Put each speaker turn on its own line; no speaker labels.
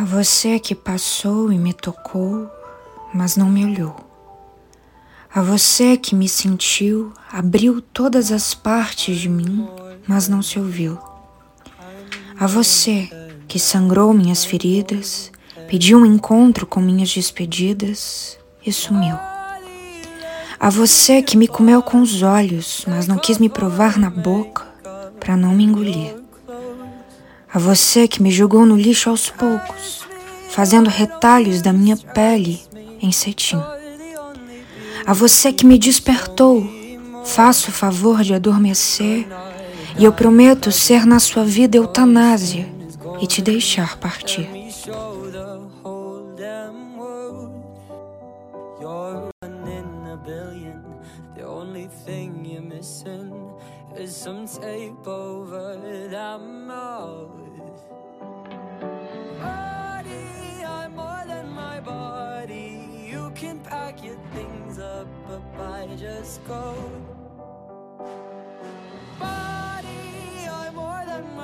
A você que passou e me tocou, mas não me olhou. A você que me sentiu, abriu todas as partes de mim, mas não se ouviu. A você que sangrou minhas feridas, pediu um encontro com minhas despedidas e sumiu. A você que me comeu com os olhos, mas não quis me provar na boca para não me engolir. A você que me jogou no lixo aos poucos, fazendo retalhos da minha pele em cetim. A você que me despertou, faço o favor de adormecer e eu prometo ser na sua vida eutanásia e te deixar partir. some tape over that mouth. Can pack your things up, but I just go.